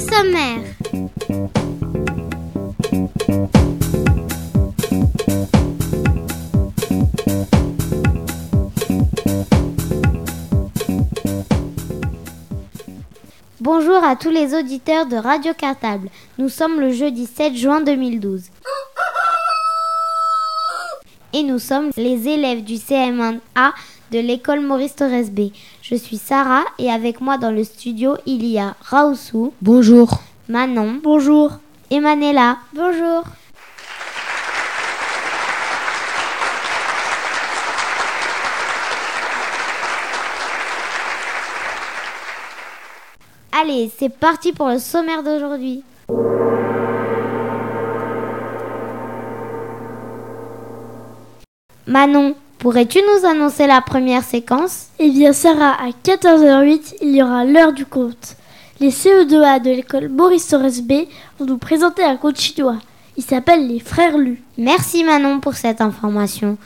sommaire. Bonjour à tous les auditeurs de Radio Cartable. Nous sommes le jeudi 7 juin 2012. Et nous sommes les élèves du CM1A de l'école Maurice Torres B. Je suis Sarah et avec moi dans le studio il y a Raoussou. Bonjour. Manon. Bonjour. Et Manella. Bonjour. Allez, c'est parti pour le sommaire d'aujourd'hui. Manon, pourrais-tu nous annoncer la première séquence? Eh bien, Sarah, à 14h08, il y aura l'heure du conte. Les CE2A de l'école Maurice Torres B vont nous présenter un conte chinois. Il s'appelle Les Frères Lus. Merci Manon pour cette information.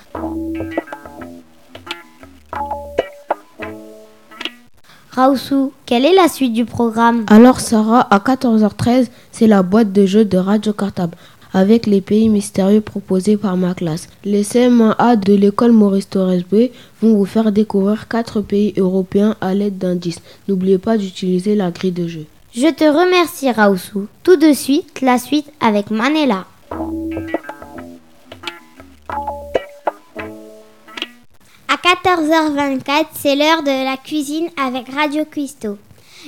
Raoussou, quelle est la suite du programme? Alors Sarah, à 14h13, c'est la boîte de jeux de Radio Cartable avec les pays mystérieux proposés par ma classe. Les CM1A de l'école Maurice Torres vont vous faire découvrir quatre pays européens à l'aide d'indices. N'oubliez pas d'utiliser la grille de jeu. Je te remercie Raoussou. Tout de suite, la suite avec Manela. À 14h24, c'est l'heure de la cuisine avec Radio Cuisto.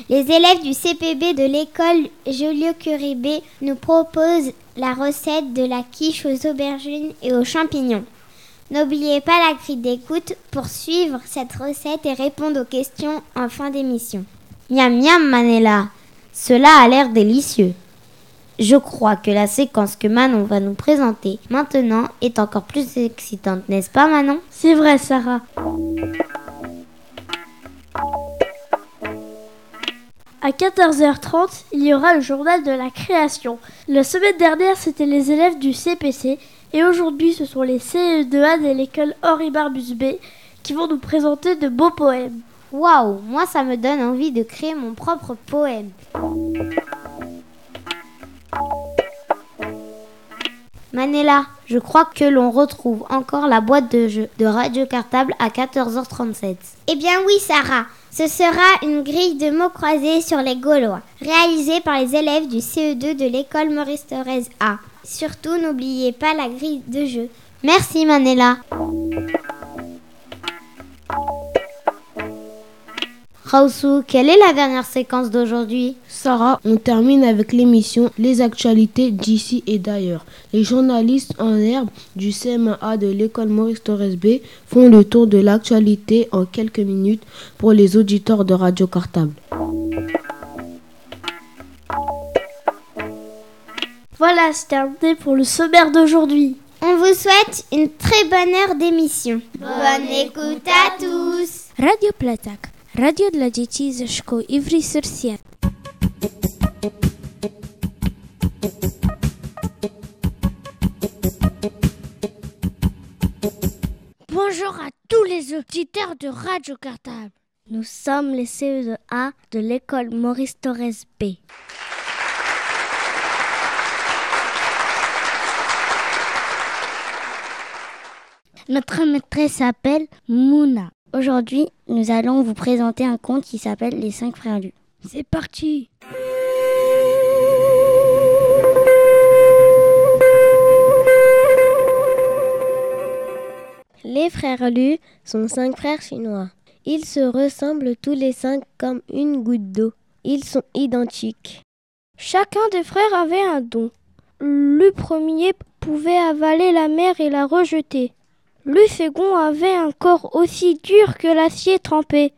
Les élèves du CPB de l'école Joliot-Curie B nous proposent la recette de la quiche aux aubergines et aux champignons. N'oubliez pas la grille d'écoute pour suivre cette recette et répondre aux questions en fin d'émission. Miam miam Manella, cela a l'air délicieux. Je crois que la séquence que Manon va nous présenter maintenant est encore plus excitante, n'est-ce pas Manon? C'est vrai Sarah. À 14h30, il y aura le journal de la création. La semaine dernière, c'était les élèves du CPC et aujourd'hui, ce sont les CE2A de l'école Henri Barbus B qui vont nous présenter de beaux poèmes. Waouh, moi ça me donne envie de créer mon propre poème. Manella, je crois que l'on retrouve encore la boîte de jeu de Radio Cartable à 14h37. Eh bien oui Sarah, ce sera une grille de mots croisés sur les Gaulois, réalisée par les élèves du CE2 de l'école Maurice Thorez A. Surtout n'oubliez pas la grille de jeu. Merci Manella. Raoussou, quelle est la dernière séquence d'aujourd'hui? Sarah, on termine avec l'émission Les actualités d'ici et d'ailleurs. Les journalistes en herbe du CMA de l'école Maurice Torres B font le tour de l'actualité en quelques minutes pour les auditeurs de Radio Cartable. Voilà, c'est terminé pour le sommaire d'aujourd'hui. On vous souhaite une très bonne heure d'émission. Bonne écoute à tous. Radio Platak. Radio dla dzieci ze szkół Ivry-sur-Sienne. Bonjour à tous les auditeurs de Radio Cartable. Nous sommes les CE2A de l'école Maurice Torres B. Notre maîtresse s'appelle Mouna. Aujourd'hui, nous allons vous présenter un conte qui s'appelle Les cinq frères lus. C'est parti Les frères Lu sont cinq frères chinois. Ils se ressemblent tous les cinq comme une goutte d'eau. Ils sont identiques. Chacun des frères avait un don. Le premier pouvait avaler la mer et la rejeter. Le second avait un corps aussi dur que l'acier trempé.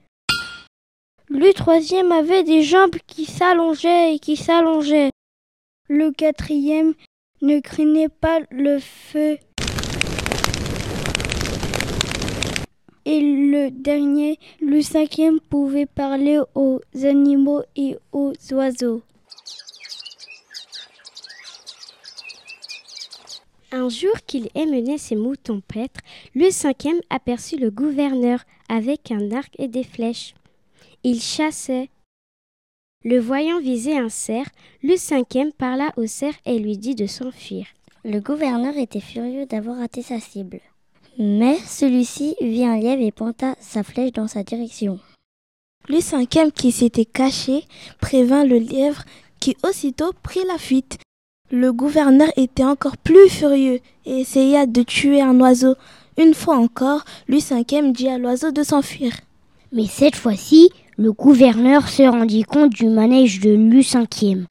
Le troisième avait des jambes qui s'allongeaient et qui s'allongeaient. Le quatrième ne craignait pas le feu et le dernier, le cinquième, pouvait parler aux animaux et aux oiseaux. Un jour qu'il émenait ses moutons paître, le cinquième aperçut le gouverneur avec un arc et des flèches. Il chassait. Le voyant viser un cerf, le cinquième parla au cerf et lui dit de s'enfuir. Le gouverneur était furieux d'avoir raté sa cible. Mais celui-ci vit un lièvre et pointa sa flèche dans sa direction. Le cinquième qui s'était caché prévint le lièvre qui aussitôt prit la fuite. Le gouverneur était encore plus furieux et essaya de tuer un oiseau. Une fois encore, Louis cinquième dit à l'oiseau de s'enfuir. Mais cette fois-ci, le gouverneur se rendit compte du manège de Louis cinquième.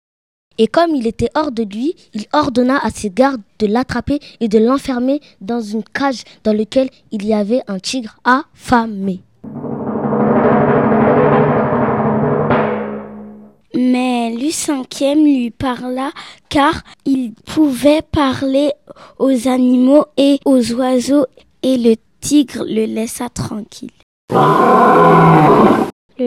Et comme il était hors de lui, il ordonna à ses gardes de l'attraper et de l'enfermer dans une cage dans laquelle il y avait un tigre affamé. Mais Louis cinquième lui parla car il pouvait parler aux animaux et aux oiseaux et le tigre le laissa tranquille. Le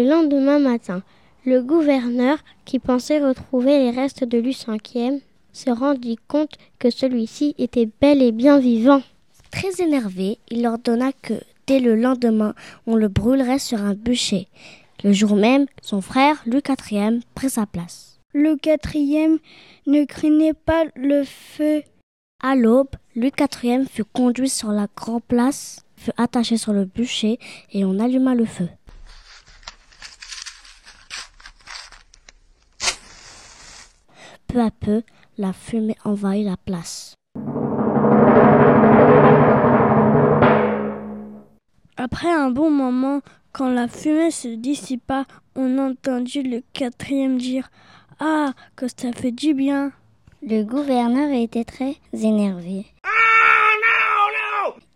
lendemain matin, le gouverneur, qui pensait retrouver les restes de Louis V, se rendit compte que celui-ci était bel et bien vivant. Très énervé, il ordonna que, dès le lendemain, on le brûlerait sur un bûcher. Le jour même, son frère, Louis IV, prit sa place. Le quatrième ne craignait pas le feu. À l'aube, Louis IV fut conduit sur la grande place, fut attaché sur le bûcher et on alluma le feu. Peu à peu, la fumée envahit la place. Après un bon moment, quand la fumée se dissipa, on entendit le quatrième dire Ah, que ça fait du bien. Le gouverneur était très énervé.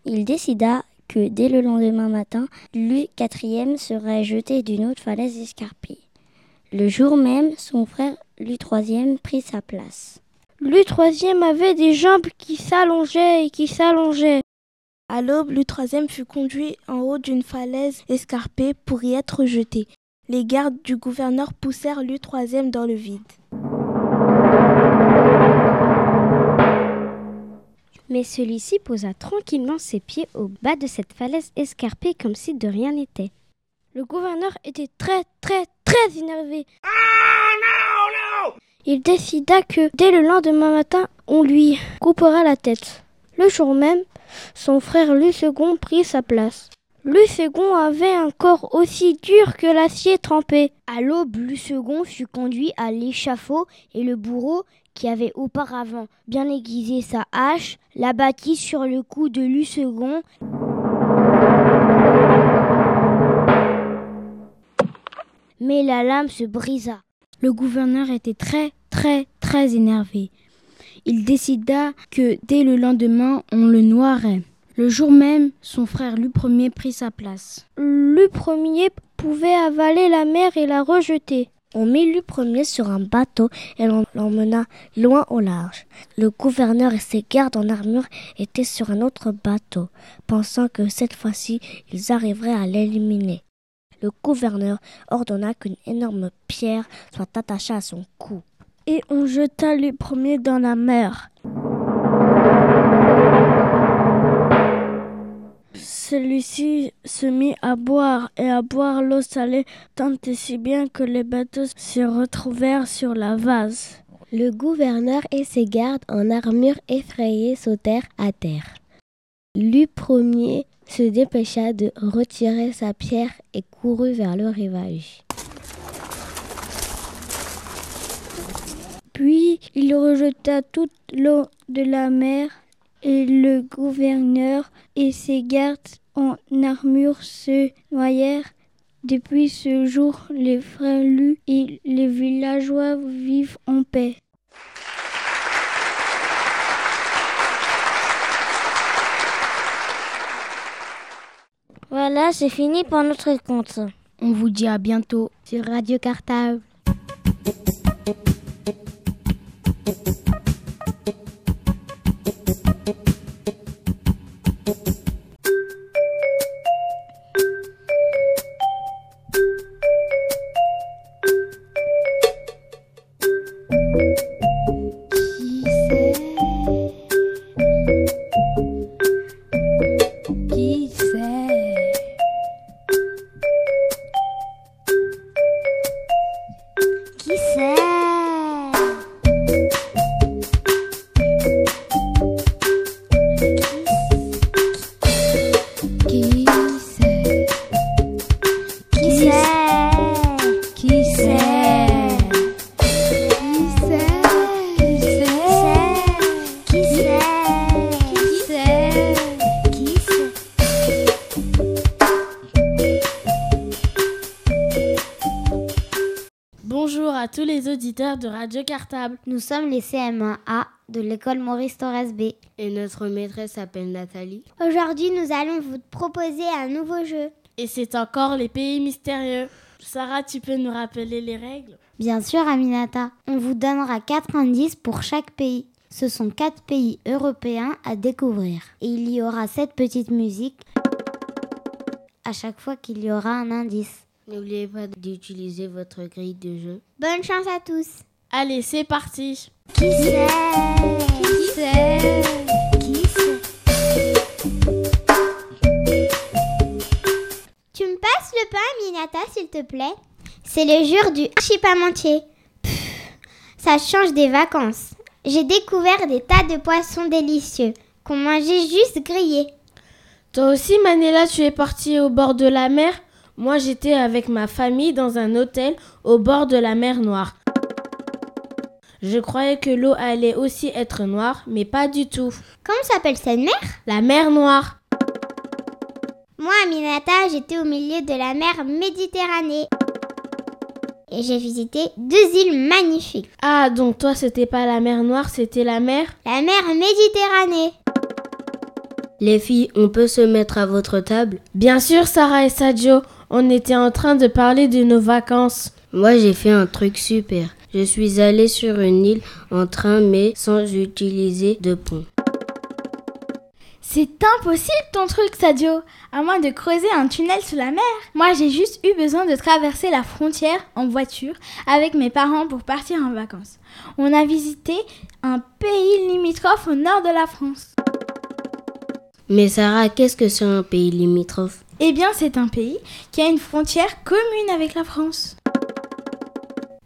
Il décida que dès le lendemain matin, Louis IV serait jeté d'une autre falaise escarpée. Le jour même, son frère Louis III prit sa place. Louis III avait des jambes qui s'allongeaient et qui s'allongeaient. À l'aube, Louis III fut conduit en haut d'une falaise escarpée pour y être jeté. Les gardes du gouverneur poussèrent Louis III dans le vide. Mais celui-ci posa tranquillement ses pieds au bas de cette falaise escarpée comme si de rien n'était. Le gouverneur était très très très énervé. Il décida que dès le lendemain matin, on lui coupera la tête. Le jour même, son frère II prit sa place. II avait un corps aussi dur que l'acier trempé. À l'aube, II fut conduit à l'échafaud et le bourreau, qui avait auparavant bien aiguisé sa hache, l'abattit sur le cou de II. Mais la lame se brisa. Le gouverneur était très, très, très énervé. Il décida que dès le lendemain, on le noierait. Le jour même, son frère Louis Ier prit sa place. Louis Ier pouvait avaler la mer et la rejeter. On mit Louis Ier sur un bateau et l'on l'emmena loin au large. Le gouverneur et ses gardes en armure étaient sur un autre bateau, pensant que cette fois-ci ils arriveraient à l'éliminer. Le gouverneur ordonna qu'une énorme pierre soit attachée à son cou. Et on jeta Louis Ier dans la mer. Celui-ci se mit à boire et à boire l'eau salée tant et si bien que les bateaux se retrouvèrent sur la vase. Le gouverneur et ses gardes en armure effrayés sautèrent à terre. Louis Ier se dépêcha de retirer sa pierre et courut vers le rivage. Puis il rejeta toute l'eau de la mer et le gouverneur et ses gardes en armure se noyèrent. Depuis ce jour, les frères Lu et les villageois vivent en paix. Voilà, c'est fini pour notre conte. On vous dit à bientôt sur Radio Cartable. Nous sommes les CM1A de l'école Maurice Torres B. Et notre maîtresse s'appelle Nathalie. Aujourd'hui, nous allons vous proposer un nouveau jeu. Et c'est encore les pays mystérieux. Sarah, tu peux nous rappeler les règles? Bien sûr, Aminata. On vous donnera 4 indices pour chaque pays. Ce sont 4 pays européens à découvrir. Et il y aura cette petite musique à chaque fois qu'il y aura un indice. N'oubliez pas d'utiliser votre grille de jeu. Bonne chance à tous. Allez, c'est parti. Qui c'est? Qui c'est Qui c'est Tu me passes le pain, Minata, s'il te plaît? C'est le jour du archipamentier. Ça change des vacances. J'ai découvert des tas de poissons délicieux qu'on mangeait juste grillés. Toi aussi, Manela, tu es partie au bord de la mer? Moi, j'étais avec ma famille dans un hôtel au bord de la mer Noire. Je croyais que l'eau allait aussi être noire, mais pas du tout. Comment s'appelle cette mer? La mer Noire. Moi, Aminata, j'étais au milieu de la mer Méditerranée. Et j'ai visité deux îles magnifiques. Ah, donc toi, c'était pas la mer Noire, c'était la mer? La mer Méditerranée. Les filles, on peut se mettre à votre table? Bien sûr, Sarah et Sadio. On était en train de parler de nos vacances. Moi, j'ai fait un truc super. Je suis allée sur une île en train, mais sans utiliser de pont. C'est impossible ton truc, Sadio, à moins de creuser un tunnel sous la mer. Moi, j'ai juste eu besoin de traverser la frontière en voiture avec mes parents pour partir en vacances. On a visité un pays limitrophe au nord de la France. Mais Sarah, qu'est-ce que c'est un pays limitrophe? Eh bien, c'est un pays qui a une frontière commune avec la France.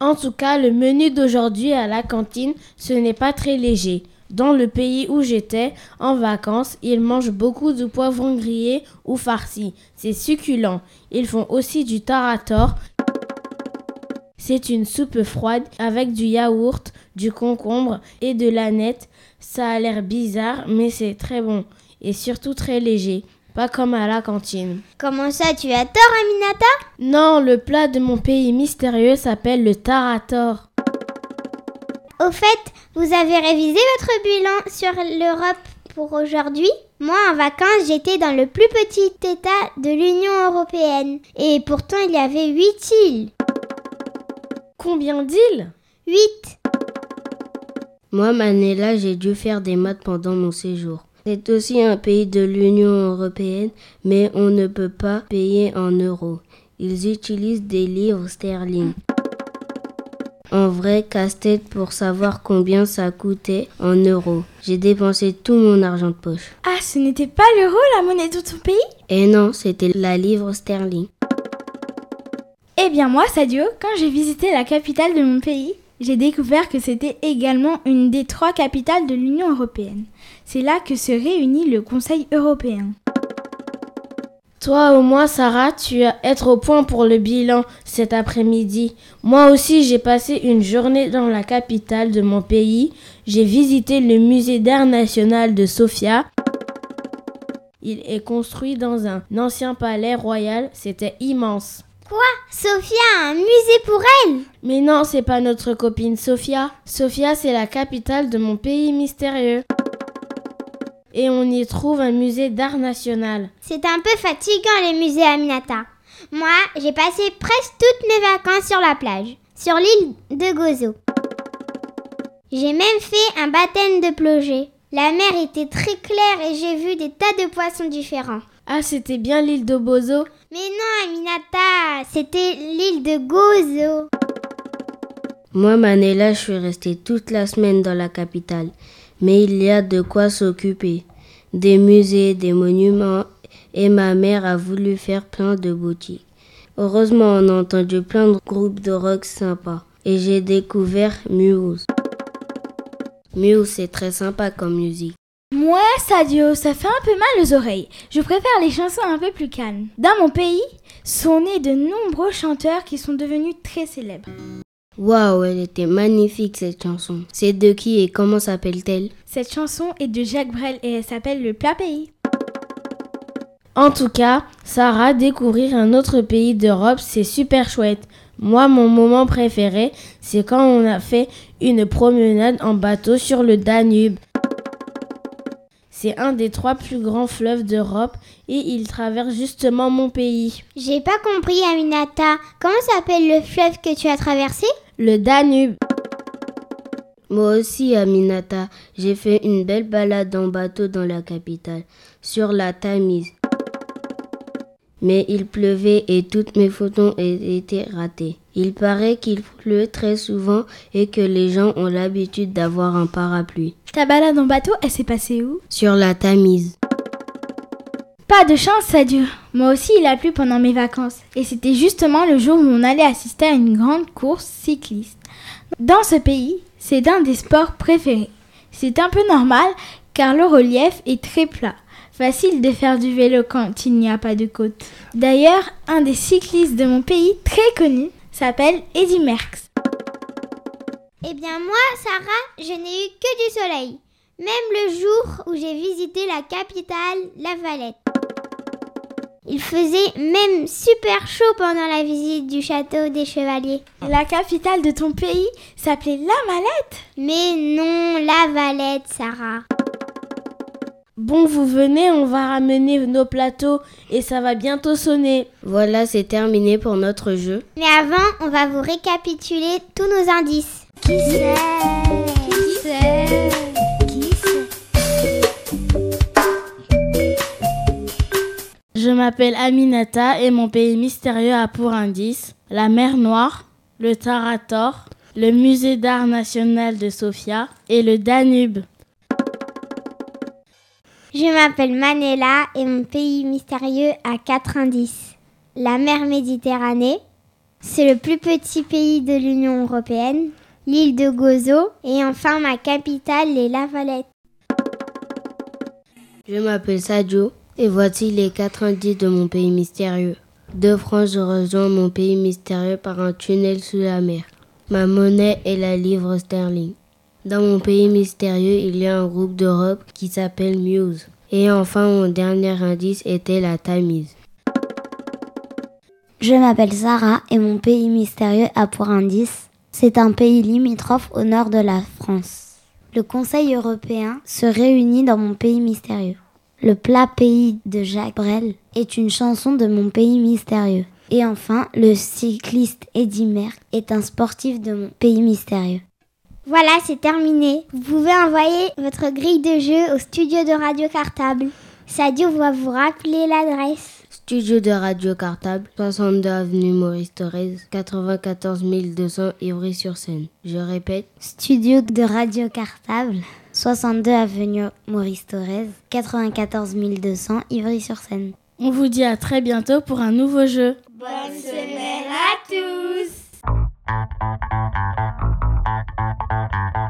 En tout cas, le menu d'aujourd'hui à la cantine, ce n'est pas très léger. Dans le pays où j'étais en vacances, ils mangent beaucoup de poivrons grillés ou farcis. C'est succulent. Ils font aussi du tarator. C'est une soupe froide avec du yaourt, du concombre et de l'aneth. Ça a l'air bizarre, mais c'est très bon et surtout très léger. Pas comme à la cantine. Comment ça, tu as tort, Aminata? Non, le plat de mon pays mystérieux s'appelle le tarator. Au fait, vous avez révisé votre bilan sur l'Europe pour aujourd'hui? Moi, en vacances, j'étais dans le plus petit État de l'Union européenne. Et pourtant, il y avait huit îles. Combien d'îles? Huit. Moi, Manela, j'ai dû faire des maths pendant mon séjour. C'est aussi un pays de l'Union européenne, mais on ne peut pas payer en euros. Ils utilisent des livres sterling. En vrai, casse-tête pour savoir combien ça coûtait en euros. J'ai dépensé tout mon argent de poche. Ah, ce n'était pas l'euro, la monnaie de ton pays? Et non, c'était la livre sterling. Eh bien moi, Sadio, quand j'ai visité la capitale de mon pays, j'ai découvert que c'était également une des trois capitales de l'Union européenne. C'est là que se réunit le Conseil européen. Toi au moins, Sarah, tu vas être au point pour le bilan cet après-midi. Moi aussi, j'ai passé une journée dans la capitale de mon pays. J'ai visité le musée d'art national de Sofia. Il est construit dans un ancien palais royal. C'était immense. Quoi? Sophia a un musée pour elle Mais non, c'est pas notre copine Sophia. Sophia, c'est la capitale de mon pays mystérieux. Et on y trouve un musée d'art national. C'est un peu fatigant les musées Aminata. Moi, j'ai passé presque toutes mes vacances sur la plage, sur l'île de Gozo. J'ai même fait un baptême de plongée. La mer était très claire et j'ai vu des tas de poissons différents. Ah, c'était bien l'île de Bozo Mais non, Aminata, c'était l'île de Gozo. Moi, Manela, je suis restée toute la semaine dans la capitale. Mais il y a de quoi s'occuper. Des musées, des monuments, et ma mère a voulu faire plein de boutiques. Heureusement, on a entendu plein de groupes de rock sympas. Et j'ai découvert Muse. Muse, c'est très sympa comme musique. Moi, Sadio, ça fait un peu mal aux oreilles. Je préfère les chansons un peu plus calmes. Dans mon pays, sont nés de nombreux chanteurs qui sont devenus très célèbres. Waouh, elle était magnifique cette chanson. C'est de qui et comment s'appelle-t-elle? Cette chanson est de Jacques Brel et elle s'appelle Le plat pays. En tout cas, Sarah, découvrir un autre pays d'Europe, c'est super chouette. Moi, mon moment préféré, c'est quand on a fait une promenade en bateau sur le Danube. C'est un des trois plus grands fleuves d'Europe et il traverse justement mon pays. J'ai pas compris, Aminata. Comment s'appelle le fleuve que tu as traversé? Le Danube. Moi aussi, Aminata, j'ai fait une belle balade en bateau dans la capitale, sur la Tamise. Mais il pleuvait et toutes mes photos étaient ratées. Il paraît qu'il pleut très souvent et que les gens ont l'habitude d'avoir un parapluie. Ta balade en bateau, elle s'est passée où? Sur la Tamise. Pas de chance, ça dure. Moi aussi, il a plu pendant mes vacances. Et c'était justement le jour où on allait assister à une grande course cycliste. Dans ce pays, c'est un des sports préférés. C'est un peu normal car le relief est très plat. Facile de faire du vélo quand il n'y a pas de côte. D'ailleurs, un des cyclistes de mon pays très connu s'appelle Eddie Merckx. Eh bien moi, Sarah, je n'ai eu que du soleil. Même le jour où j'ai visité la capitale, La Valette. Il faisait même super chaud pendant la visite du château des Chevaliers. La capitale de ton pays s'appelait La Valette? Mais non, La Valette, Sarah. Bon, vous venez, on va ramener nos plateaux et ça va bientôt sonner. Voilà, c'est terminé pour notre jeu. Mais avant, on va vous récapituler tous nos indices. Qui c'est? Qui c'est Qui Je m'appelle Aminata et mon pays mystérieux a pour indice la mer Noire, le Tarator, le musée d'art national de Sofia et le Danube. Je m'appelle Manela et mon pays mystérieux a 4 indices. La mer Méditerranée, c'est le plus petit pays de l'Union européenne, l'île de Gozo et enfin ma capitale, les La Valette. Je m'appelle Sadio et voici les 4 indices de mon pays mystérieux. De France, je rejoins mon pays mystérieux par un tunnel sous la mer. Ma monnaie est la livre sterling. Dans mon pays mystérieux, il y a un groupe d'Europe qui s'appelle Muse. Et enfin, mon dernier indice était la Tamise. Je m'appelle Sarah et mon pays mystérieux a pour indice c'est un pays limitrophe au nord de la France. Le Conseil européen se réunit dans mon pays mystérieux. Le plat pays de Jacques Brel est une chanson de mon pays mystérieux. Et enfin, le cycliste Eddy Merckx est un sportif de mon pays mystérieux. Voilà, c'est terminé. Vous pouvez envoyer votre grille de jeu au studio de Radio Cartable. Sadio va vous rappeler l'adresse. Studio de Radio Cartable, 62 avenue Maurice Thorez, 94 200 Ivry-sur-Seine. Je répète. Studio de Radio Cartable, 62 avenue Maurice Thorez, 94 200 Ivry-sur-Seine. On vous dit à très bientôt pour un nouveau jeu. Bonne semaine à tous Thank you.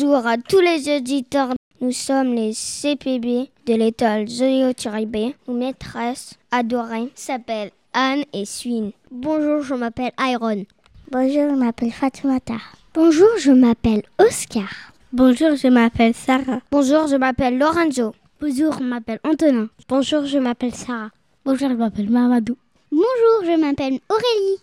Bonjour à tous les auditeurs. Nous sommes les CPB de l'école Zoyo B. Nos maîtresses adorées s'appellent Anne et Swin. Bonjour, je m'appelle Iron. Bonjour, je m'appelle Fatimata. Bonjour, je m'appelle Oscar. Bonjour, je m'appelle Sarah. Bonjour, je m'appelle Lorenzo. Bonjour, je m'appelle Antonin. Bonjour, je m'appelle Sarah. Bonjour, je m'appelle Mamadou. Bonjour, je m'appelle Aurélie.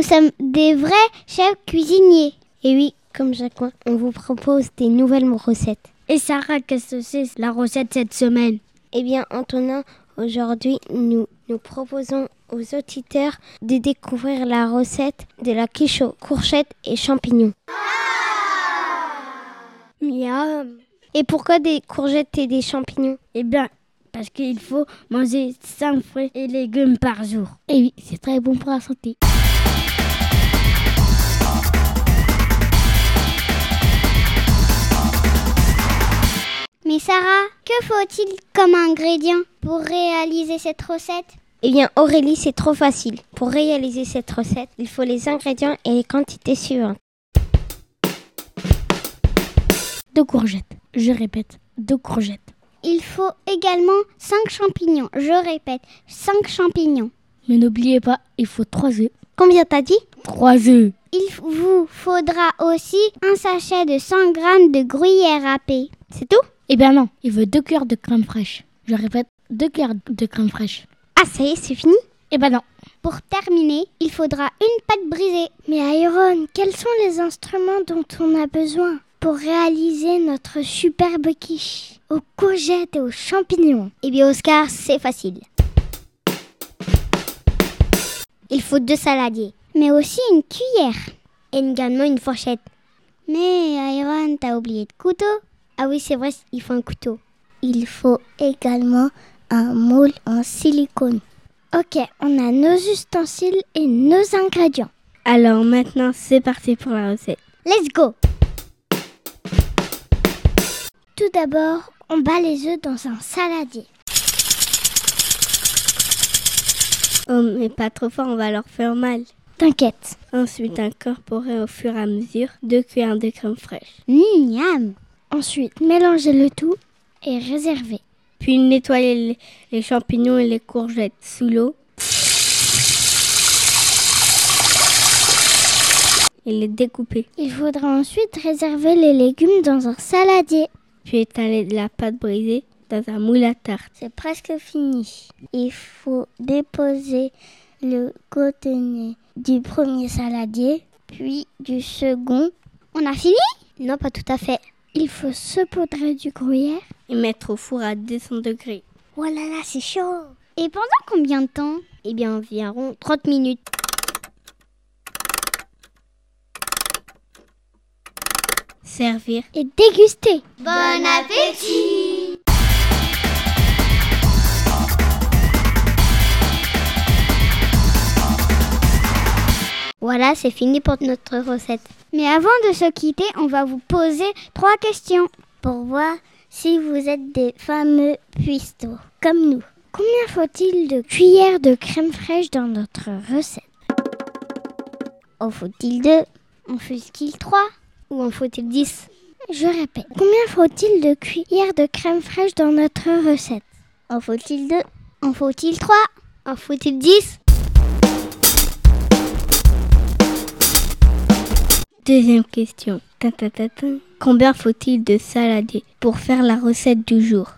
Nous sommes des vrais chefs cuisiniers. Et oui, comme chacun, on vous propose des nouvelles recettes. Et Sarah, qu'est-ce que c'est la recette cette semaine? Eh bien, Antonin, aujourd'hui, nous nous proposons aux auditeurs de découvrir la recette de la quiche aux courgettes et champignons. Miam Et pourquoi des courgettes et des champignons? Eh bien, parce qu'il faut manger 5 fruits et légumes par jour. Et oui, c'est très bon pour la santé. Mais Sarah, que faut-il comme ingrédient pour réaliser cette recette? Eh bien Aurélie, c'est trop facile. Pour réaliser cette recette, il faut les ingrédients et les quantités suivantes. Deux courgettes. Je répète, deux courgettes. Il faut également 5 champignons. Je répète, 5 champignons. Mais n'oubliez pas, il faut 3 œufs. Combien t'as dit? 3 œufs. Il vous faudra aussi un sachet de 100 g de gruyère râpée. C'est tout? Eh bien non, il veut 2 cuillères de crème fraîche. Je répète, 2 cuillères de crème fraîche. Ah ça y est, c'est fini? Eh ben non. Pour terminer, il faudra une pâte brisée. Mais Iron, quels sont les instruments dont on a besoin pour réaliser notre superbe quiche? Aux courgettes et aux champignons Eh bien Oscar, c'est facile. Il faut deux saladiers, mais aussi une cuillère et également une fourchette. Mais Iron, t'as oublié de couteau Ah oui, c'est vrai, il faut un couteau. Il faut également un moule en silicone. Ok, on a nos ustensiles et nos ingrédients. Alors maintenant, c'est parti pour la recette. Let's go Tout d'abord, on bat les œufs dans un saladier. Oh, mais pas trop fort, on va leur faire mal. T'inquiète. Ensuite, incorporer au fur et à mesure deux cuillères de crème fraîche. Miam Ensuite, mélanger le tout et réserver. Puis nettoyer les, les champignons et les courgettes sous l'eau. Et les découper. Il faudra ensuite réserver les légumes dans un saladier. Puis étaler de la pâte brisée dans un moule à tarte. C'est presque fini. Il faut déposer le contenu du premier saladier, puis du second. On a fini? Non, pas tout à fait. Il faut saupoudrer du gruyère et mettre au four à 200 degrés. Oh là là, c'est chaud Et pendant combien de temps? Eh bien, environ 30 minutes. Servir et déguster. Bon appétit Voilà, c'est fini pour notre recette. Mais avant de se quitter, on va vous poser trois questions. Pour voir si vous êtes des fameux puistos comme nous. Combien faut-il de cuillères de crème fraîche dans notre recette? En faut-il deux? En faut-il trois? Ou en faut-il dix? Je répète, combien faut-il de cuillères de crème fraîche dans notre recette? En faut-il deux? En faut-il trois? En faut-il dix? Deuxième question. Combien faut-il de saladiers pour faire la recette du jour?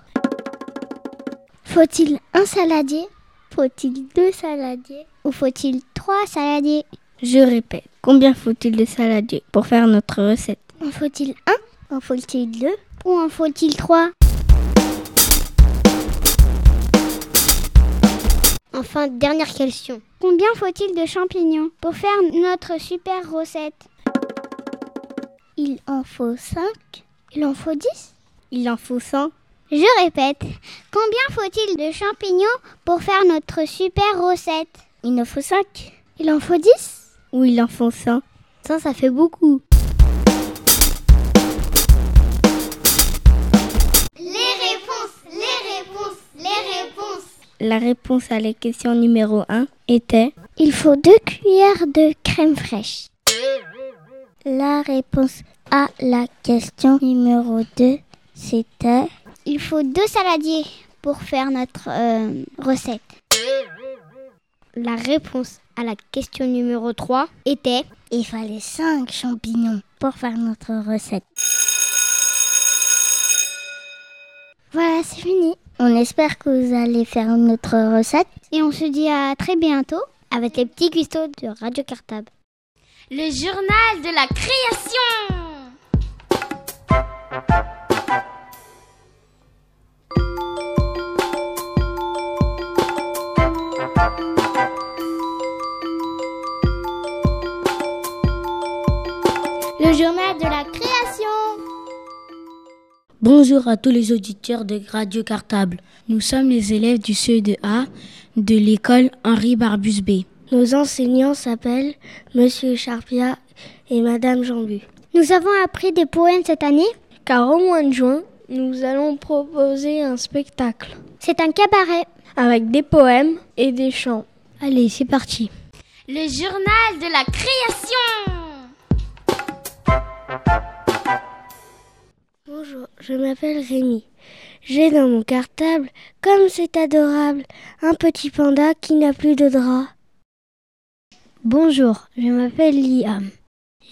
Faut-il un saladier? Faut-il deux saladiers? Ou faut-il trois saladiers? Je répète. Combien faut-il de saladiers pour faire notre recette? En faut-il un? En faut-il deux? Ou en faut-il trois? Enfin, dernière question. Combien faut-il de champignons pour faire notre super recette? Il en faut 5 Il en faut 10 Il en faut 100 Je répète, combien faut-il de champignons pour faire notre super recette? Il en faut 5 Il en faut 10 Ou il en faut 100 100, ça fait beaucoup. Les réponses, les réponses, les réponses. La réponse à la question numéro 1 était? Il faut 2 cuillères de crème fraîche. La réponse à la question numéro 2, c'était Il faut deux saladiers pour faire notre euh, recette. La réponse à la question numéro 3 était Il fallait 5 champignons pour faire notre recette. Voilà, c'est fini. On espère que vous allez faire notre recette. Et on se dit à très bientôt avec les petits cuistots de Radio Cartable. Le journal de la création. Le journal de la création. Bonjour à tous les auditeurs de Radio Cartable. Nous sommes les élèves du CE2A de l'école Henri Barbus B. Nos enseignants s'appellent Monsieur Charpia et Madame Jambu. Nous avons appris des poèmes cette année Car au mois de juin, nous allons proposer un spectacle. C'est un cabaret. Avec des poèmes et des chants. Allez, c'est parti. Le journal de la création. Bonjour, je m'appelle Rémi. J'ai dans mon cartable, comme c'est adorable, un petit panda qui n'a plus de drap. Bonjour, je m'appelle Liam.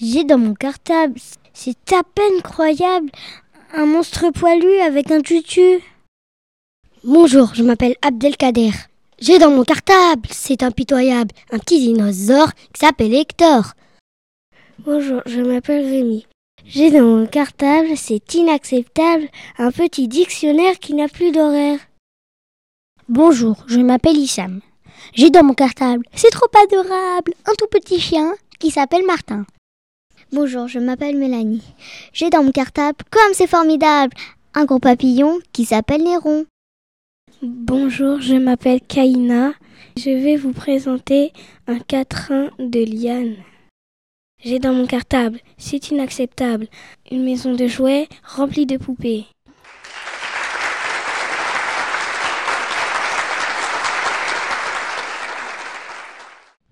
J'ai dans mon cartable, c'est à peine croyable, un monstre poilu avec un tutu. Bonjour, je m'appelle Abdelkader. J'ai dans mon cartable, c'est impitoyable, un petit dinosaure qui s'appelle Hector. Bonjour, je m'appelle Rémi. J'ai dans mon cartable, c'est inacceptable, un petit dictionnaire qui n'a plus d'horaire. Bonjour, je m'appelle Issam. J'ai dans mon cartable, c'est trop adorable, un tout petit chien qui s'appelle Martin. Bonjour, je m'appelle Mélanie. J'ai dans mon cartable, comme c'est formidable, un gros papillon qui s'appelle Néron. Bonjour, je m'appelle Kaina. Je vais vous présenter un quatrain de liane. J'ai dans mon cartable, c'est inacceptable, une maison de jouets remplie de poupées.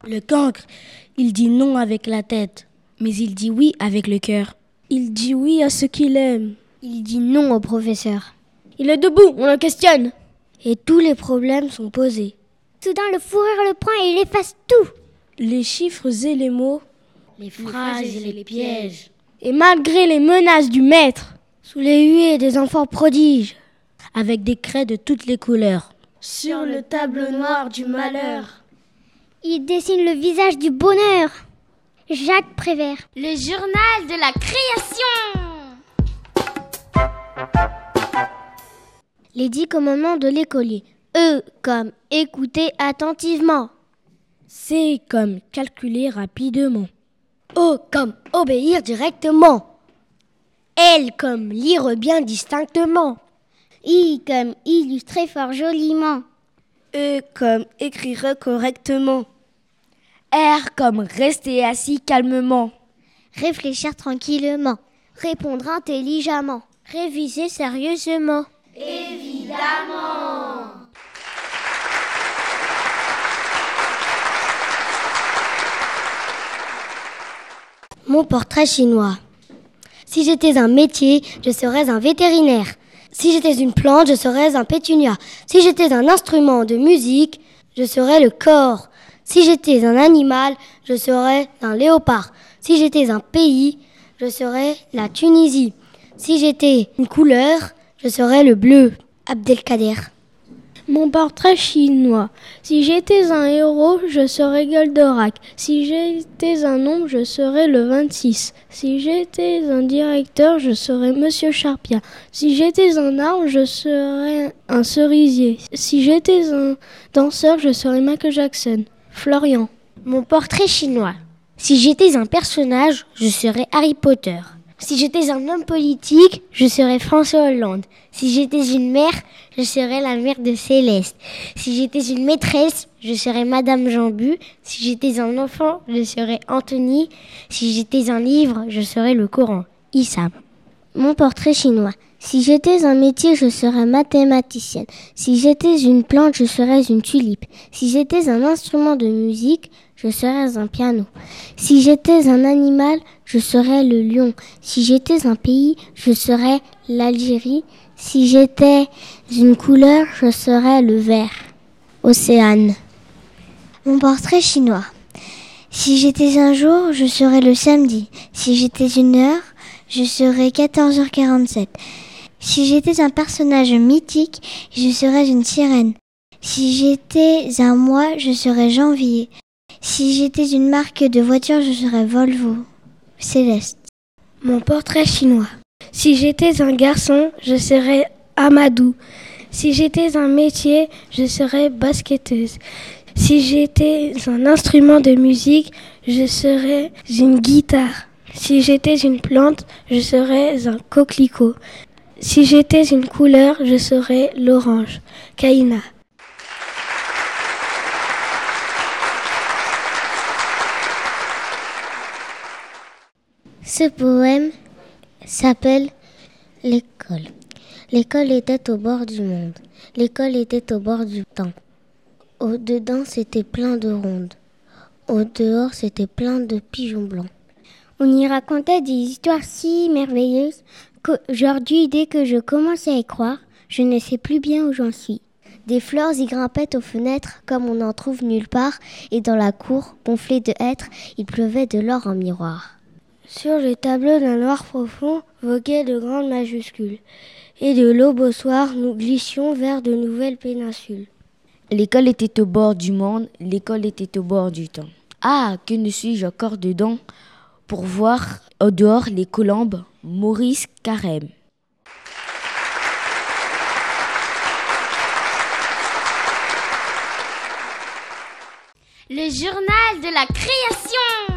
Le cancre, il dit non avec la tête, mais il dit oui avec le cœur. Il dit oui à ce qu'il aime. Il dit non au professeur. Il est debout, on le questionne. Et tous les problèmes sont posés. Soudain, le fou rire le prend et il efface tout. Les chiffres et les mots. Les phrases et les pièges. Et malgré les menaces du maître. Sous les huées des enfants prodiges. Avec des craies de toutes les couleurs. Sur le tableau noir du malheur. Il dessine le visage du bonheur. Jacques Prévert. Le journal de la création. Les dix commandements de l'écolier. E comme écouter attentivement. C comme calculer rapidement. O comme obéir directement. L comme lire bien distinctement. I comme illustrer fort joliment. E comme écrire correctement. R comme rester assis calmement. Réfléchir tranquillement. Répondre intelligemment. Réviser sérieusement. Évidemment. Mon portrait chinois. Si j'étais un métier, je serais un vétérinaire. Si j'étais une plante, je serais un pétunia. Si j'étais un instrument de musique, je serais le corps. Si j'étais un animal, je serais un léopard. Si j'étais un pays, je serais la Tunisie. Si j'étais une couleur, je serais le bleu. Abdelkader. Mon portrait chinois. Si j'étais un héros, je serais Goldorak. Si j'étais un nombre, je serais le 26. Si j'étais un directeur, je serais Monsieur Charpia. Si j'étais un arbre, je serais un cerisier. Si j'étais un danseur, je serais Michael Jackson. Florian. Mon portrait chinois. Si j'étais un personnage, je serais Harry Potter. Si j'étais un homme politique, je serais François Hollande. Si j'étais une mère, je serais la mère de Céleste. Si j'étais une maîtresse, je serais Madame Jambu. Si j'étais un enfant, je serais Anthony. Si j'étais un livre, je serais le Coran. Issam. Mon portrait chinois. Si j'étais un métier, je serais mathématicienne. Si j'étais une plante, je serais une tulipe. Si j'étais un instrument de musique, je serais un piano. Si j'étais un animal, je serais le lion. Si j'étais un pays, je serais l'Algérie. Si j'étais une couleur, je serais le vert. Océane. Mon portrait chinois. Si j'étais un jour, je serais le samedi. Si j'étais une heure, je serais 14h47. Si j'étais un personnage mythique, je serais une sirène. Si j'étais un mois, je serais janvier. Si j'étais une marque de voiture, je serais Volvo. Céleste. Mon portrait chinois. Si j'étais un garçon, je serais Amadou. Si j'étais un métier, je serais basketteuse. Si j'étais un instrument de musique, je serais une guitare. Si j'étais une plante, je serais un coquelicot. Si j'étais une couleur, je serais l'orange. Kaina. Ce poème s'appelle L'école. L'école était au bord du monde. L'école était au bord du temps. Au-dedans, c'était plein de rondes. Au dehors, c'était plein de pigeons blancs. On y racontait des histoires si merveilleuses qu'aujourd'hui, dès que je commence à y croire, je ne sais plus bien où j'en suis. Des fleurs y grimpaient aux fenêtres comme on n'en trouve nulle part, et dans la cour, gonflée de hêtres, il pleuvait de l'or en miroir. Sur les tableaux d'un noir profond voguaient de grandes majuscules, et de l'aube au soir, nous glissions vers de nouvelles péninsules. L'école était au bord du monde, l'école était au bord du temps. Ah, que ne suis-je encore dedans? Pour voir au dehors les colombes Maurice Carême. Le journal de la création.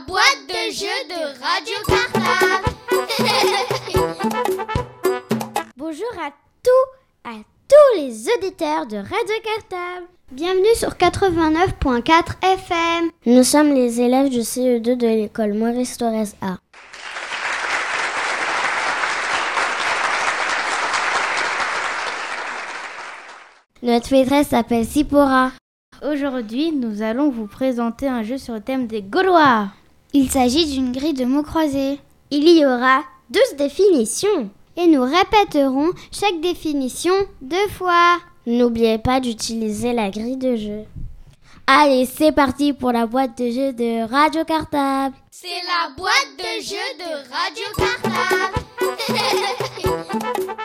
Boîte de jeux de Radio Cartable. Bonjour à tous, à tous les auditeurs de Radio Cartable. Bienvenue sur 89.4 FM. Nous sommes les élèves du CE2 de l'école Maurice Torres A. Notre maîtresse s'appelle Sipora. Aujourd'hui, nous allons vous présenter un jeu sur le thème des Gaulois. Il s'agit d'une grille de mots croisés. Il y aura 12 définitions. Et nous répéterons chaque définition deux fois. N'oubliez pas d'utiliser la grille de jeu. Allez, c'est parti pour la boîte de jeu de Radio Cartable. C'est la boîte de jeu de Radio Cartable.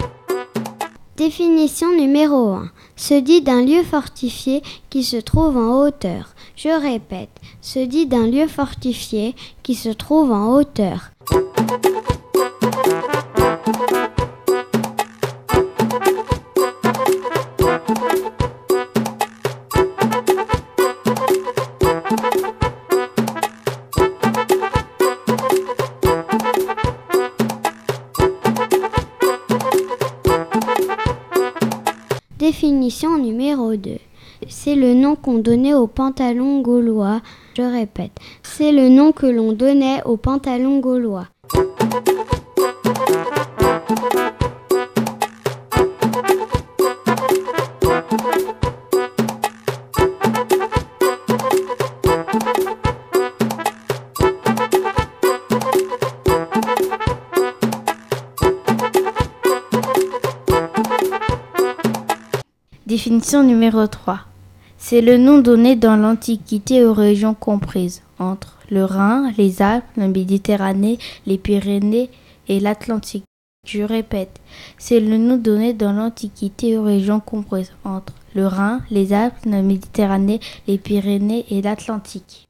Définition numéro 1. Se dit d'un lieu fortifié qui se trouve en hauteur. Je répète, se dit d'un lieu fortifié qui se trouve en hauteur. Définition numéro 2. C'est le nom qu'on donnait aux pantalons gaulois. Je répète, c'est le nom que l'on donnait aux pantalons gaulois. Définition numéro 3. C'est le nom donné dans l'Antiquité aux régions comprises entre le Rhin, les Alpes, la Méditerranée, les Pyrénées et l'Atlantique. Je répète, c'est le nom donné dans l'Antiquité aux régions comprises entre le Rhin, les Alpes, la Méditerranée, les Pyrénées et l'Atlantique.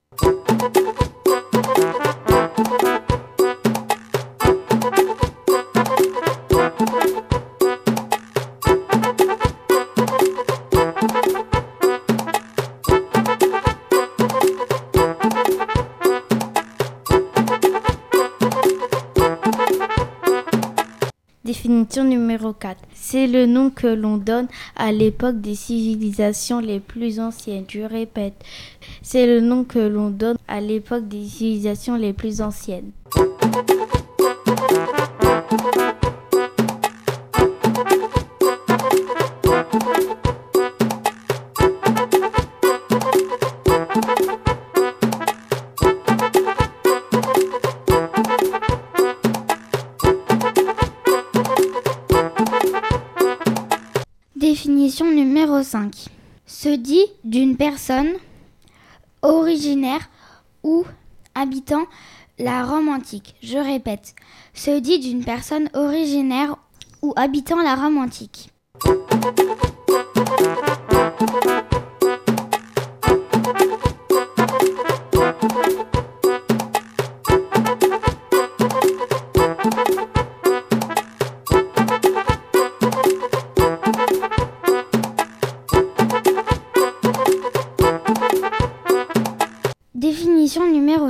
Définition numéro 4. C'est le nom que l'on donne à l'époque des civilisations les plus anciennes. Je répète, c'est le nom que l'on donne à l'époque des civilisations les plus anciennes. 5. Se dit d'une personne originaire ou habitant la Rome antique. Je répète, se dit d'une personne originaire ou habitant la Rome antique.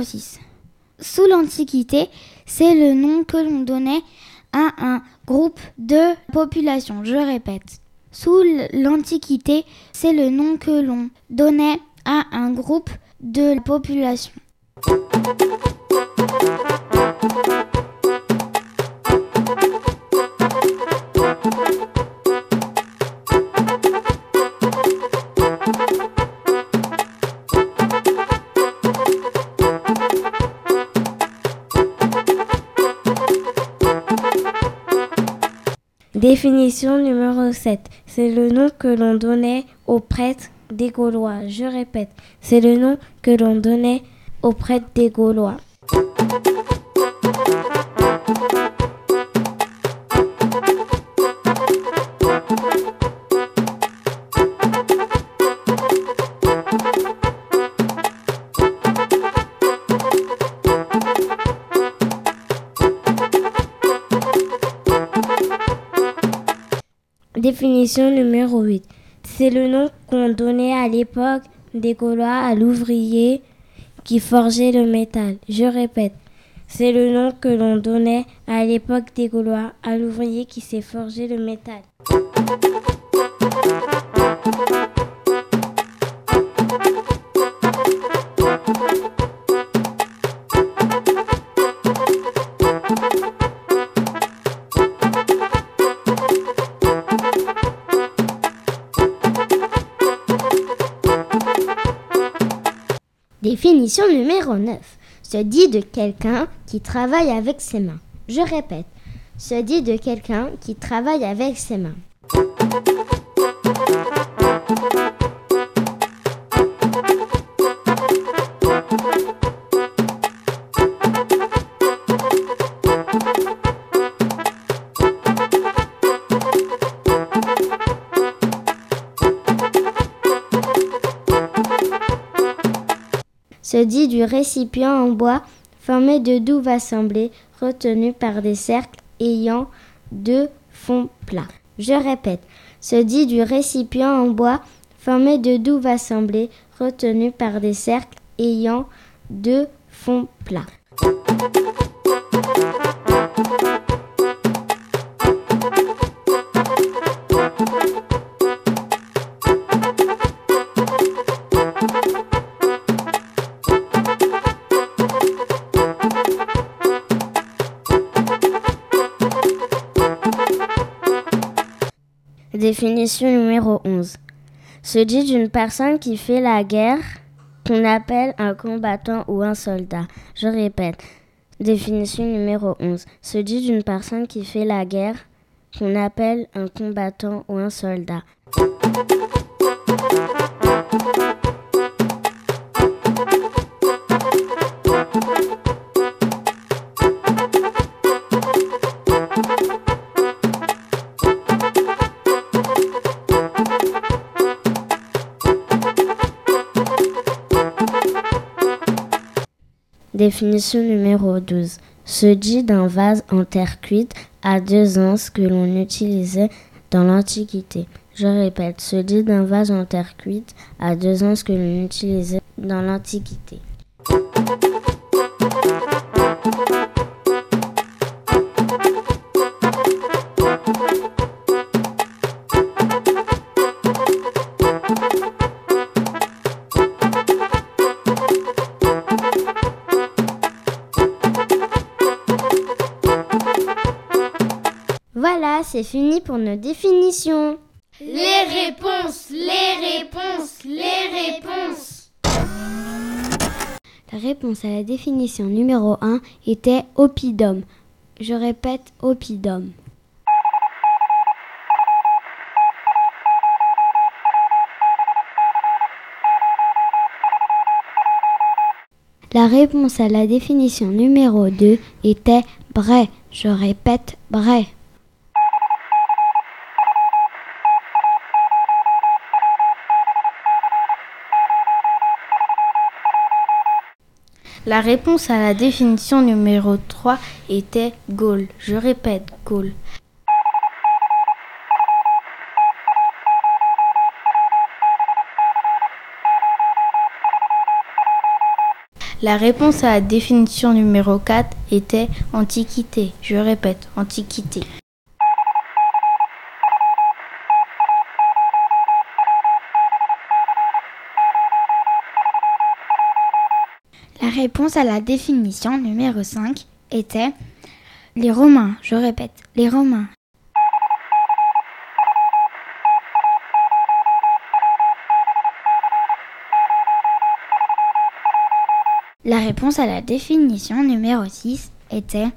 Définition numéro 6. Sous l'Antiquité, c'est le nom que l'on donnait à un groupe de population. Je répète. Sous l'Antiquité, c'est le nom que l'on donnait à un groupe de population. Définition numéro 7. C'est le nom que l'on donnait aux prêtres des Gaulois. Je répète, c'est le nom que l'on donnait aux prêtres des Gaulois. Définition numéro 8. C'est le nom qu'on donnait à l'époque des Gaulois à l'ouvrier qui forgeait le métal. Je répète, c'est le nom que l'on donnait à l'époque des Gaulois à l'ouvrier qui s'est forgé le métal. Définition numéro 9. Se dit de quelqu'un qui travaille avec ses mains. Je répète, se dit de quelqu'un qui travaille avec ses mains. Dit du récipient en bois formé de douves assemblées retenues par des cercles ayant deux fonds plats. Je répète, se dit du récipient en bois formé de douves assemblées retenues par des cercles ayant deux fonds plats. Définition numéro 11. Se dit d'une personne qui fait la guerre qu'on appelle un combattant ou un soldat. Je répète. Définition numéro 11. Se dit d'une personne qui fait la guerre qu'on appelle un combattant ou un soldat. Définition numéro 12. Se dit d'un vase en terre cuite à deux anses que l'on utilisait dans l'Antiquité. Je répète, se dit d'un vase en terre cuite à deux anses que l'on utilisait dans l'Antiquité. C'est fini pour nos définitions. Les réponses, les réponses, les réponses. La réponse à la définition numéro 1 était oppidum. Je répète, oppidum. La réponse à la définition numéro 2 était bray. Je répète, bray. La réponse à la définition numéro 3 était Gaule. Je répète, Gaule. La réponse à la définition numéro 4 était Antiquité. Je répète, Antiquité. La réponse à la définition numéro 5 était les Romains. Je répète, les Romains. La réponse à la définition numéro 6 était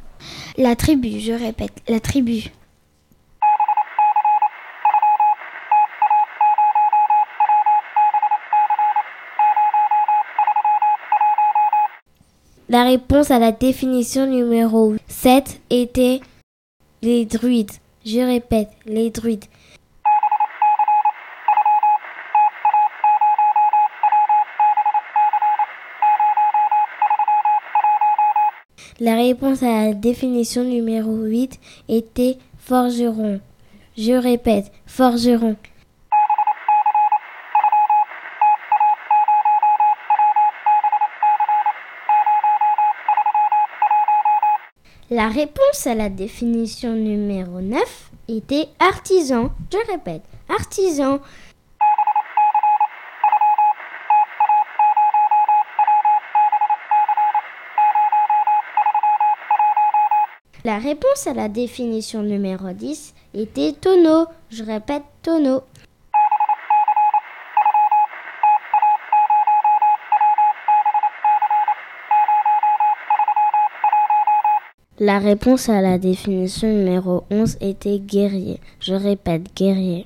la tribu. Je répète, la tribu. La réponse à la définition numéro 7 était les druides. Je répète, les druides. La réponse à la définition numéro 8 était forgeron. Je répète, forgeron. La réponse à la définition numéro 9 était artisan. Je répète, artisan. La réponse à la définition numéro 10 était tonneau. Je répète, tonneau. La réponse à la définition numéro 11 était guerrier. Je répète, guerrier.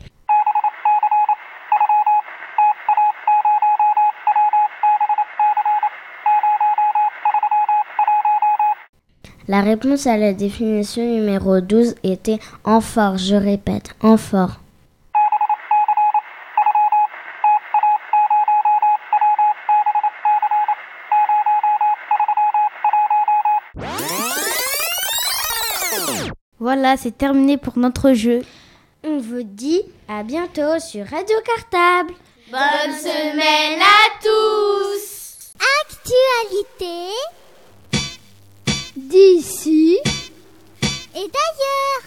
La réponse à la définition numéro 12 était amphore. Je répète, amphore. Voilà, c'est terminé pour notre jeu. On vous dit à bientôt sur Radio Cartable. Bonne semaine à tous. Actualité d'ici et d'ailleurs.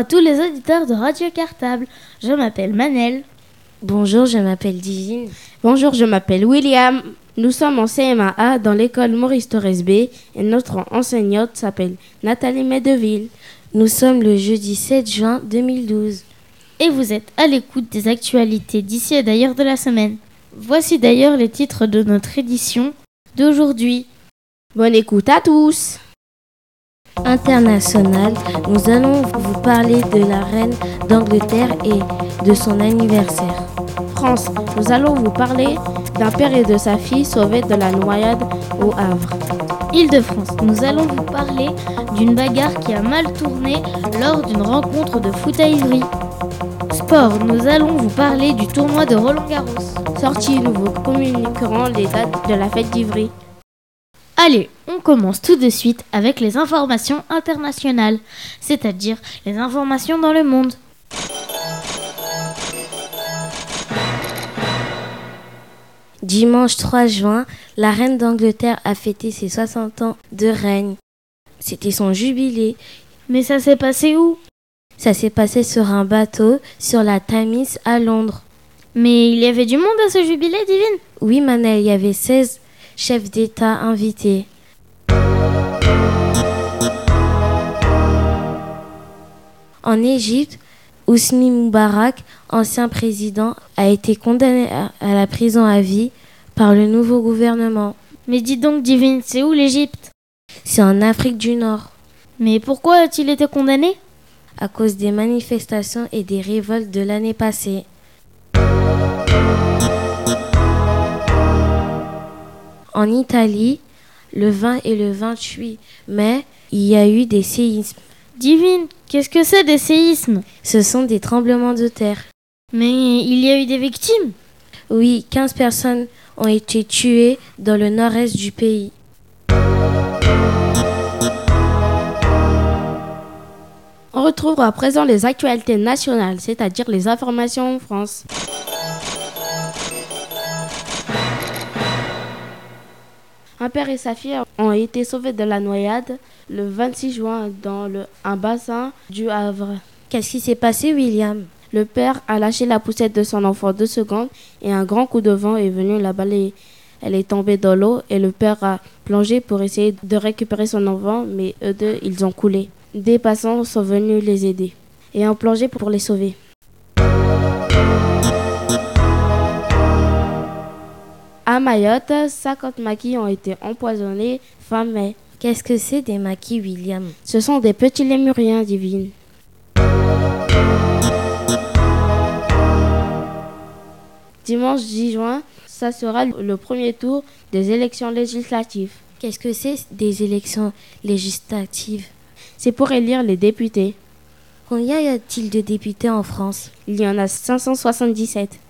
À tous les auditeurs de Radio Cartable. Je m'appelle Manel. Bonjour, je m'appelle Divine. Bonjour, je m'appelle William. Nous sommes en CMAA dans l'école Maurice Torres B et notre enseignante s'appelle Nathalie Medeville. Nous sommes le jeudi 7 juin 2012. Et vous êtes à l'écoute des actualités d'ici et d'ailleurs de la semaine. Voici d'ailleurs les titres de notre édition d'aujourd'hui. Bonne écoute à tous international, nous allons vous parler de la reine d'Angleterre et de son anniversaire. France, nous allons vous parler d'un père et de sa fille sauvés de la noyade au Havre. Île-de-France, nous allons vous parler d'une bagarre qui a mal tourné lors d'une rencontre de foot à Ivry. Sport, nous allons vous parler du tournoi de Roland Garros. Sortie, nous vous communiquerons les dates de la fête d'Ivry. Allez, on commence tout de suite avec les informations internationales, c'est-à-dire les informations dans le monde. Dimanche 3 juin, la reine d'Angleterre a fêté ses 60 ans de règne. C'était son jubilé. Mais ça s'est passé où? Ça s'est passé sur un bateau sur la Tamise à Londres. Mais il y avait du monde à ce jubilé, Divine? Oui, Manel, il y avait 16 chefs d'État invités. En Égypte, Ousmi Moubarak, ancien président, a été condamné à la prison à vie par le nouveau gouvernement. Mais dis donc, Divine, c'est où l'Égypte? C'est en Afrique du Nord. Mais pourquoi a-t-il été condamné? À cause des manifestations et des révoltes de l'année passée. En Italie, le 20 et le 28 mai, il y a eu des séismes. Divine, qu'est-ce que c'est des séismes? Ce sont des tremblements de terre. Mais il y a eu des victimes? Oui, 15 personnes ont été tuées dans le nord-est du pays. On retrouve à présent les actualités nationales, c'est-à-dire les informations en France. Un père et sa fille ont été sauvés de la noyade le 26 juin dans le, un bassin du Havre. Qu'est-ce qui s'est passé, William? Le père a lâché la poussette de son enfant deux secondes et un grand coup de vent est venu la balayer. Elle est tombée dans l'eau et le père a plongé pour essayer de récupérer son enfant, mais eux deux, ils ont coulé. Des passants sont venus les aider et ont plongé pour les sauver. À Mayotte, 50 maquis ont été empoisonnés fin mai. Qu'est-ce que c'est des maquis, William? Ce sont des petits lémuriens divines. Dimanche 10 juin, ça sera le premier tour des élections législatives. Qu'est-ce que c'est des élections législatives? C'est pour élire les députés. Combien y a-t-il de députés en France? Il y en a 577.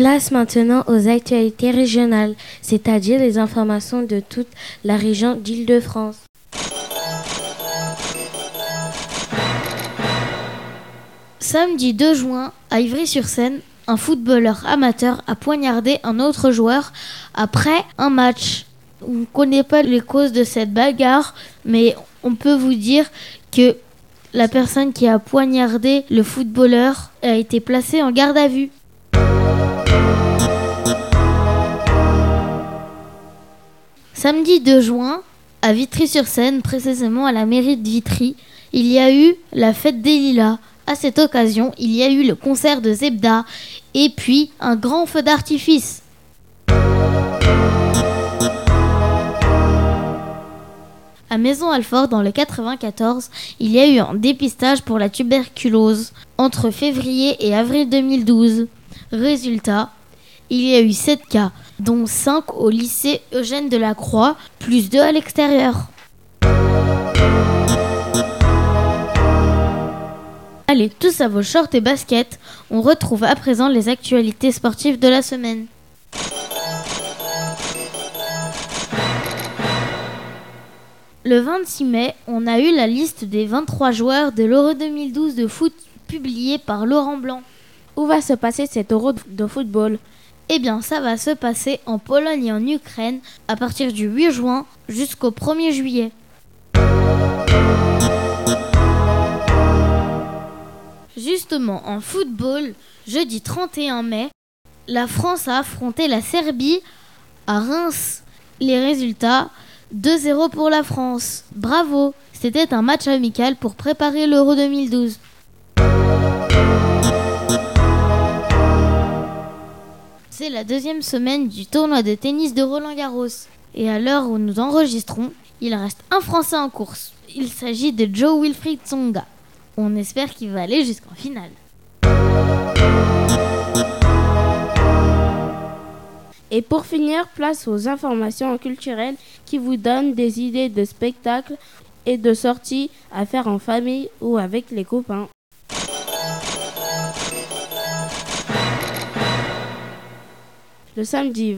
Place maintenant aux actualités régionales, c'est-à-dire les informations de toute la région d'Île-de-France. Samedi 2 juin, à Ivry-sur-Seine, un footballeur amateur a poignardé un autre joueur après un match. On ne connaît pas les causes de cette bagarre, mais on peut vous dire que la personne qui a poignardé le footballeur a été placée en garde à vue. Samedi 2 juin, à Vitry-sur-Seine, précisément à la mairie de Vitry, il y a eu la fête des Lilas. À cette occasion, il y a eu le concert de Zebda et puis un grand feu d'artifice. À Maison Alfort, dans le 94, il y a eu un dépistage pour la tuberculose entre février et avril 2012. Résultat, il y a eu 7 cas, dont 5 au lycée Eugène de la Croix, plus 2 à l'extérieur. Allez, tous à vos shorts et baskets, on retrouve à présent les actualités sportives de la semaine. Le 26 mai, on a eu la liste des 23 joueurs de l'Euro 2012 de foot publiée par Laurent Blanc. Où va se passer cet Euro de football? Eh bien, ça va se passer en Pologne et en Ukraine à partir du 8 juin jusqu'au 1er juillet. Justement, en football, jeudi 31 mai, la France a affronté la Serbie à Reims. Les résultats 2-0 pour la France. Bravo C'était un match amical pour préparer l'Euro 2012. C'est la deuxième semaine du tournoi de tennis de Roland Garros. Et à l'heure où nous enregistrons, il reste un Français en course. Il s'agit de Joe Wilfried Tsonga. On espère qu'il va aller jusqu'en finale. Et pour finir, place aux informations culturelles qui vous donnent des idées de spectacles et de sorties à faire en famille ou avec les copains. Le samedi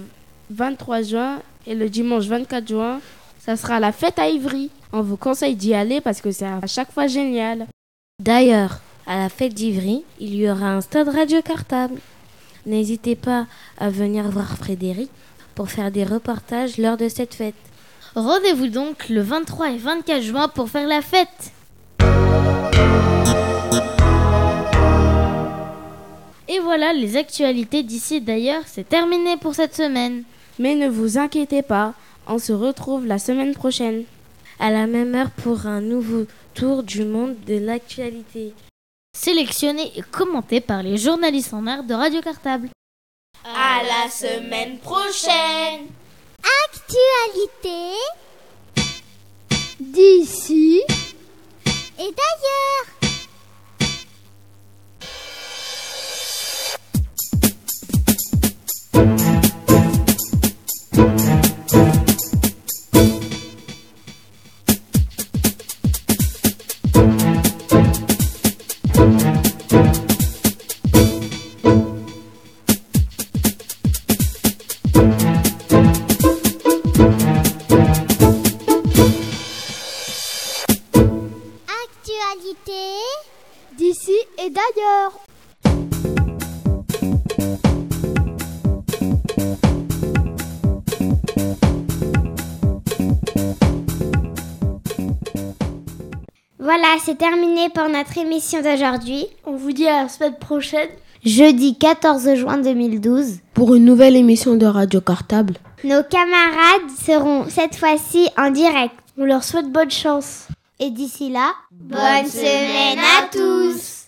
23 juin et le dimanche 24 juin, ça sera la fête à Ivry. On vous conseille d'y aller parce que c'est à chaque fois génial. D'ailleurs, à la fête d'Ivry, il y aura un stade radio cartable. N'hésitez pas à venir voir Frédéric pour faire des reportages lors de cette fête. Rendez-vous donc le 23 et 24 juin pour faire la fête. Et voilà, les actualités d'ici d'ailleurs, c'est terminé pour cette semaine. Mais ne vous inquiétez pas, on se retrouve la semaine prochaine. À la même heure pour un nouveau tour du monde de l'actualité. Sélectionné et commenté par les journalistes en air de Radio Cartable. À la semaine prochaine Actualité d'ici et d'ailleurs. C'est terminé pour notre émission d'aujourd'hui. On vous dit à la semaine prochaine. Jeudi 14 juin 2012. Pour une nouvelle émission de Radio Cartable. Nos camarades seront cette fois-ci en direct. On leur souhaite bonne chance. Et d'ici là, bonne semaine à tous.